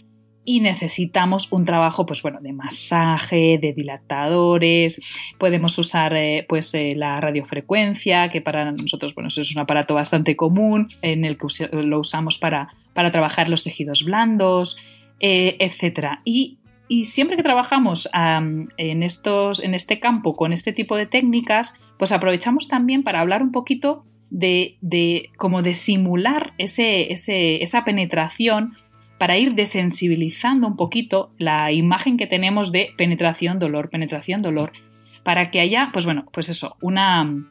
[SPEAKER 2] y necesitamos un trabajo pues bueno de masaje de dilatadores podemos usar eh, pues eh, la radiofrecuencia que para nosotros bueno es un aparato bastante común en el que lo usamos para, para trabajar los tejidos blandos etcétera y y siempre que trabajamos en, estos, en este campo con este tipo de técnicas, pues aprovechamos también para hablar un poquito de, de como de simular ese, esa penetración para ir desensibilizando un poquito la imagen que tenemos de penetración, dolor, penetración, dolor, para que haya, pues bueno, pues eso, una,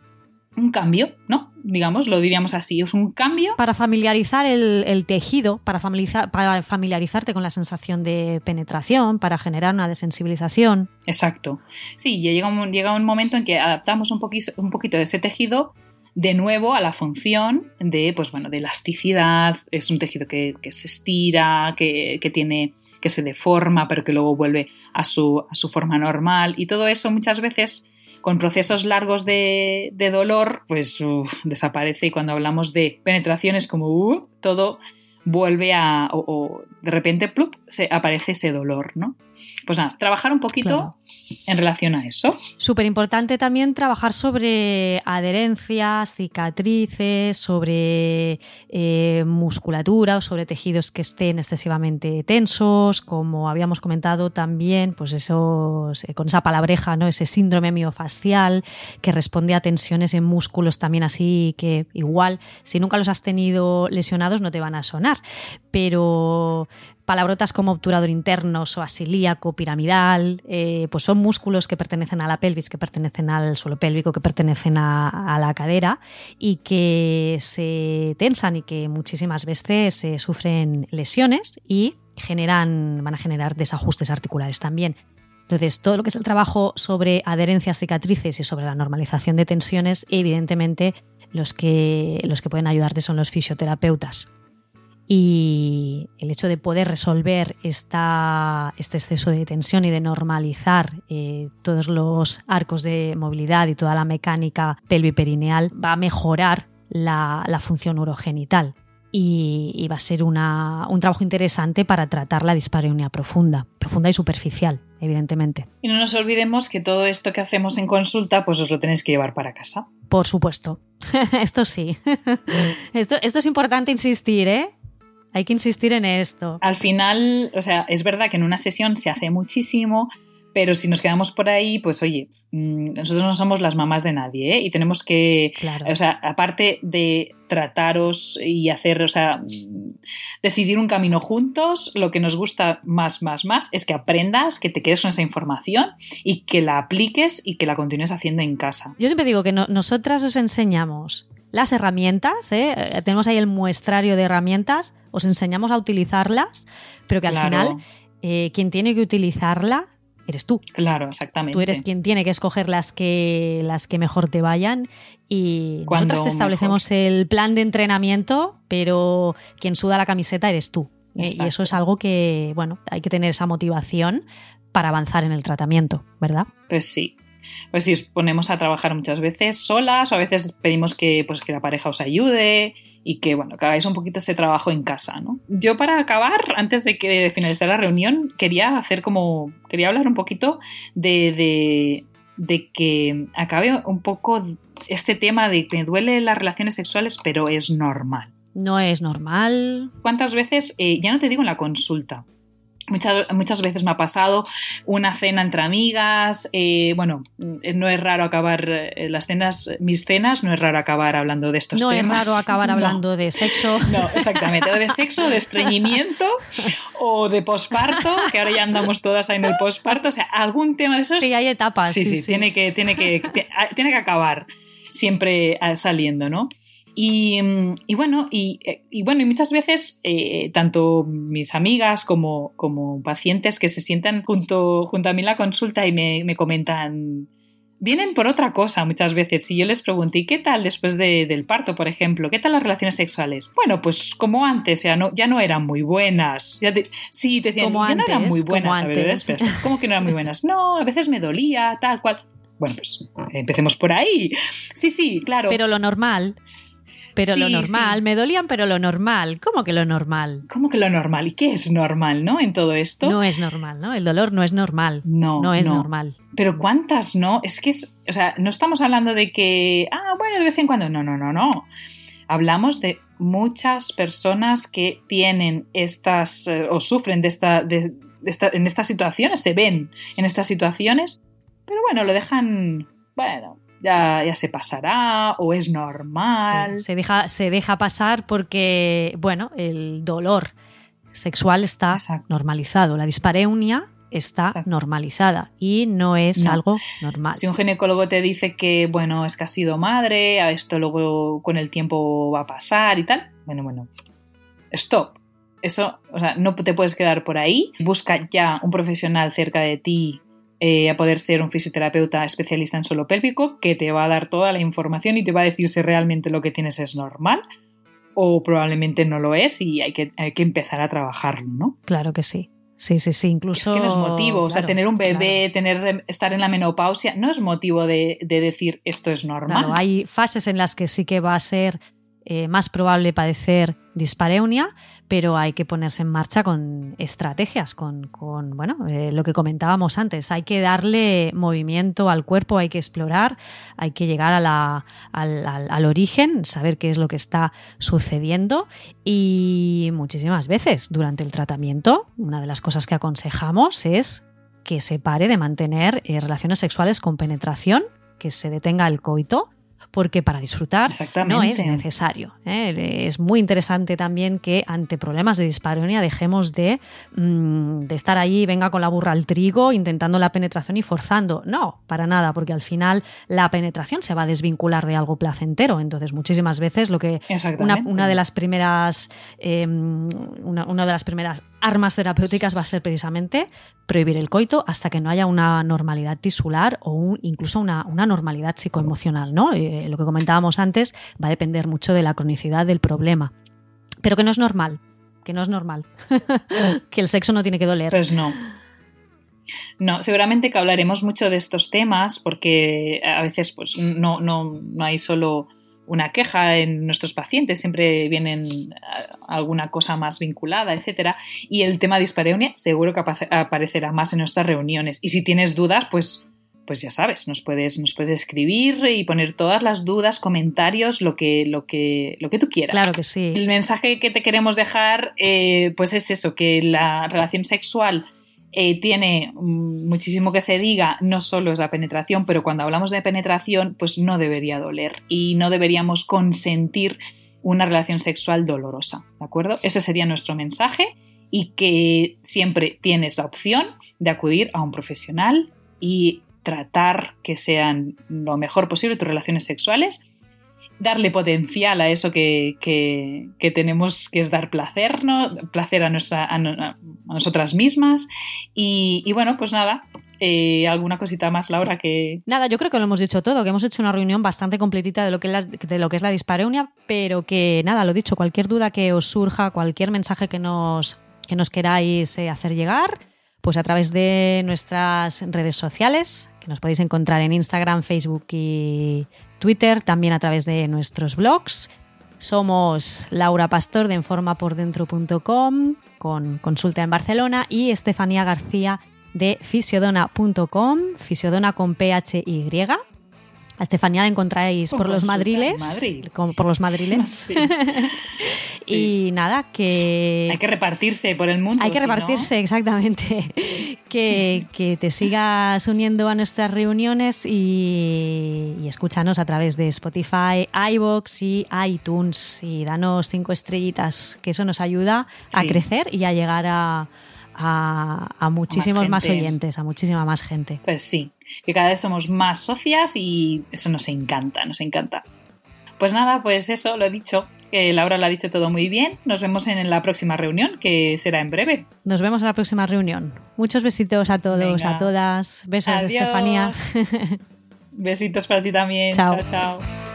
[SPEAKER 2] un cambio, ¿no? Digamos, lo diríamos así, es un cambio.
[SPEAKER 1] Para familiarizar el, tejido, para, familiarizar, para familiarizarte con la sensación de penetración, para generar una desensibilización.
[SPEAKER 2] Exacto. Sí, llega un, llega un momento en que adaptamos un, poquito, un poquito de ese tejido de nuevo a la función de, pues bueno, de elasticidad, es un tejido que, se estira, que, tiene, que se deforma, pero que luego vuelve a su, a su forma normal y todo eso muchas veces con procesos largos de, dolor, pues desaparece y cuando hablamos de penetraciones como uh, todo vuelve a, o, de repente, plup, se aparece ese dolor, ¿no? Pues nada, trabajar un poquito en relación a eso.
[SPEAKER 1] Súper importante también trabajar sobre adherencias, cicatrices, sobre eh, musculatura o sobre tejidos que estén excesivamente tensos, como habíamos comentado también, pues eso, eh, con esa palabreja, ¿no? Ese síndrome miofascial que responde a tensiones en músculos también así que igual, si nunca los has tenido lesionados, no te van a sonar. Pero palabrotas como obturador interno, asilíaco, piramidal, eh, pues son músculos que pertenecen a la pelvis, que pertenecen al suelo pélvico, que pertenecen a, la cadera y que se tensan y que muchísimas veces sufren lesiones y generan, van a generar desajustes articulares también. Entonces, todo lo que es el trabajo sobre adherencias, cicatrices y sobre la normalización de tensiones, evidentemente los que, los que pueden ayudarte son los fisioterapeutas y el hecho de poder resolver esta, este exceso de tensión y de normalizar eh, todos los arcos de movilidad y toda la mecánica pelviperineal va a mejorar la, función urogenital y, va a ser un trabajo interesante para tratar la dispareunia profunda, profunda y superficial, evidentemente.
[SPEAKER 2] Y no nos olvidemos que todo esto que hacemos en consulta, pues os lo tenéis que llevar para casa.
[SPEAKER 1] Por supuesto. <laughs> esto sí. <laughs> esto, esto es importante insistir, ¿eh? Hay que insistir en esto.
[SPEAKER 2] Al final, o sea, es verdad que en una sesión se hace muchísimo, pero si nos quedamos por ahí, pues oye, mm, nosotros no somos las mamás de nadie, ¿eh? Y tenemos que, o sea, aparte de trataros y hacer, o sea, mm, decidir un camino juntos, lo que nos gusta más, más, más es que aprendas, que te quedes con esa información y que la apliques y que la continúes haciendo en casa.
[SPEAKER 1] Yo siempre digo que nosotras os enseñamos las herramientas, ¿eh? Eh, tenemos ahí el muestrario de herramientas, os enseñamos a utilizarlas, pero que al final eh, quien tiene que utilizarla eres tú.
[SPEAKER 2] Claro, exactamente.
[SPEAKER 1] Tú eres quien tiene que escoger las que, las que mejor te vayan y nosotros te establecemos el plan de entrenamiento, pero quien suda la camiseta eres tú. y eso es algo que, bueno, hay que tener esa motivación para avanzar en el tratamiento, ¿verdad?
[SPEAKER 2] Pues sí, pues si os ponemos a trabajar muchas veces solas o a veces pedimos que, pues, que la pareja os ayude y que, bueno, que hagáis un poquito ese trabajo en casa, ¿no? Yo para acabar, antes de que finalizar la reunión, quería hacer como, quería hablar un poquito de, de, que acabe un poco este tema de que me duele las relaciones sexuales, pero es normal.
[SPEAKER 1] No es normal.
[SPEAKER 2] ¿Cuántas veces, eh, ya no te digo en la consulta, Muchas, muchas, veces me ha pasado una cena entre amigas. Eh, bueno, no es raro acabar eh, las cenas, mis cenas, no es raro acabar hablando de estos
[SPEAKER 1] temas.
[SPEAKER 2] No
[SPEAKER 1] es raro acabar <laughs> hablando de sexo. <laughs>
[SPEAKER 2] No, exactamente. O de sexo, de estreñimiento <laughs> o de posparto, que ahora ya andamos todas ahí en el posparto. O sea, algún tema de esos.
[SPEAKER 1] Sí, hay etapas.
[SPEAKER 2] Sí, sí, Tiene, que, tiene, que, tiene que acabar siempre ah, saliendo, ¿no? Y, bueno, eh, y, bueno, y muchas veces eh, tanto mis amigas como, como, pacientes que se sientan junto, junto a mí en la consulta y me, comentan, vienen por otra cosa muchas veces. Y yo les pregunté, ¿y qué tal después del parto, por ejemplo? ¿Qué tal las relaciones sexuales? Bueno, pues como antes, ya no, ya no eran muy buenas. Ya sí, te decían, ya no eran muy buenas. a ver, ¿Cómo que no eran muy buenas? No, a veces me dolía, tal cual. Bueno, pues empecemos por ahí. Sí, sí, claro.
[SPEAKER 1] Pero lo normal pero lo normal, me dolían, pero lo normal. ¿Cómo que lo normal?
[SPEAKER 2] ¿Cómo que lo normal? ¿Y qué es normal, no? En todo esto.
[SPEAKER 1] No es normal, ¿no? El dolor no es normal. No. No es normal.
[SPEAKER 2] Pero ¿cuántas no? Es que es, o sea, no estamos hablando de que, ah, bueno, de vez en cuando. No, no, no, no. Hablamos de muchas personas que tienen estas eh, o sufren de esta, de, esta, en estas situaciones, se ven en estas situaciones, pero bueno, lo dejan, bueno, ya, ya se pasará o es normal.
[SPEAKER 1] se, deja, se deja pasar porque, bueno, el dolor sexual está normalizado. La dispareunia está normalizada y no es algo normal.
[SPEAKER 2] Si un ginecólogo te dice que, bueno, es que has sido madre, a esto luego con el tiempo va a pasar y tal, bueno, bueno, stop. Eso, o sea, no te puedes quedar por ahí. Busca ya un profesional cerca de ti eh, a poder ser un fisioterapeuta especialista en suelo pélvico que te va a dar toda la información y te va a decir si realmente lo que tienes es normal o probablemente no lo es y hay que, hay que empezar a trabajarlo, ¿no?
[SPEAKER 1] Claro que sí. Sí, sí, sí, incluso.
[SPEAKER 2] Es que no es motivo, o sea, tener un bebé, tener, estar en la menopausia, no es motivo de, decir esto es normal.
[SPEAKER 1] Claro, hay fases en las que sí que va a ser eh, más probable padecer dispareunia, pero hay que ponerse en marcha con estrategias, con, bueno, eh, lo que comentábamos antes. Hay que darle movimiento al cuerpo, hay que explorar, hay que llegar a la, al, origen, saber qué es lo que está sucediendo y muchísimas veces durante el tratamiento, una de las cosas que aconsejamos es que se pare de mantener eh, relaciones sexuales con penetración, que se detenga el coito porque para disfrutar no es necesario. ¿eh? Es muy interesante también que ante problemas de dispareunia dejemos de, mm, de, estar ahí, venga con la burra al trigo, intentando la penetración y forzando. No, para nada, porque al final la penetración se va a desvincular de algo placentero. Entonces, muchísimas veces lo que una, de las primeras em, una, de las primeras armas terapéuticas va a ser precisamente prohibir el coito hasta que no haya una normalidad tisular o incluso una, una normalidad psicoemocional, ¿no? Eh, lo que comentábamos antes, va a depender mucho de la cronicidad del problema. Pero que no es normal, que no es normal, <laughs> que el sexo no tiene que doler.
[SPEAKER 2] Pues no. No, seguramente que hablaremos mucho de estos temas porque a veces pues, no, no, no hay solo una queja en nuestros pacientes, siempre vienen alguna cosa más vinculada, etcétera. Y el tema dispareunia seguro que aparecerá más en nuestras reuniones. Y si tienes dudas, pues pues ya sabes, nos puedes, nos puedes escribir y poner todas las dudas, comentarios, lo que, lo que, lo que tú quieras.
[SPEAKER 1] Claro que sí.
[SPEAKER 2] El mensaje que te queremos dejar, eh, pues es eso, que la relación sexual eh, tiene muchísimo que se diga, no solo es la penetración, pero cuando hablamos de penetración, pues no debería doler y no deberíamos consentir una relación sexual dolorosa, ¿de acuerdo? Ese sería nuestro mensaje y que siempre tienes la opción de acudir a un profesional y tratar que sean lo mejor posible tus relaciones sexuales, darle potencial a eso que, tenemos, que es dar placer, ¿no? Placer a, nuestra, a, nosotras mismas. Y, bueno, pues nada, eh, alguna cosita más, Laura, que...
[SPEAKER 1] Nada, yo creo que lo hemos dicho todo, que hemos hecho una reunión bastante completita de lo que es la, de lo que es la dispareunia, pero que nada, lo dicho, cualquier duda que os surja, cualquier mensaje que nos, que nos queráis eh, hacer llegar, pues a través de nuestras redes sociales, nos podéis encontrar en Instagram, Facebook y Twitter, también a través de nuestros blogs. Somos Laura Pastor de enformapordentro.com con consulta en Barcelona y Estefanía García de fisiodona.com, fisiodona con PHY. A Estefanía la encontráis por los madriles. por los madriles. <laughs> <laughs> y nada, que.
[SPEAKER 2] Hay que repartirse por el mundo.
[SPEAKER 1] Hay que repartirse, exactamente. <laughs> que, te sigas uniendo a nuestras reuniones y, escúchanos a través de Spotify, iBox y iTunes. Y danos cinco estrellitas, que eso nos ayuda a crecer y a llegar a, a, muchísimos más, oyentes, a muchísima más gente.
[SPEAKER 2] Pues sí, que cada vez somos más socias y eso nos encanta, nos encanta. Pues nada, pues eso, lo he dicho. Que Laura lo ha dicho todo muy bien. Nos vemos en la próxima reunión, que será en breve.
[SPEAKER 1] Nos vemos en la próxima reunión. Muchos besitos a todos, a todas. Besos, Estefanía. <laughs>
[SPEAKER 2] Besitos para ti también. chao. chao.